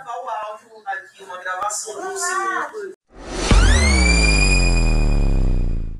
gravar o áudio aqui, uma gravação de um segundo.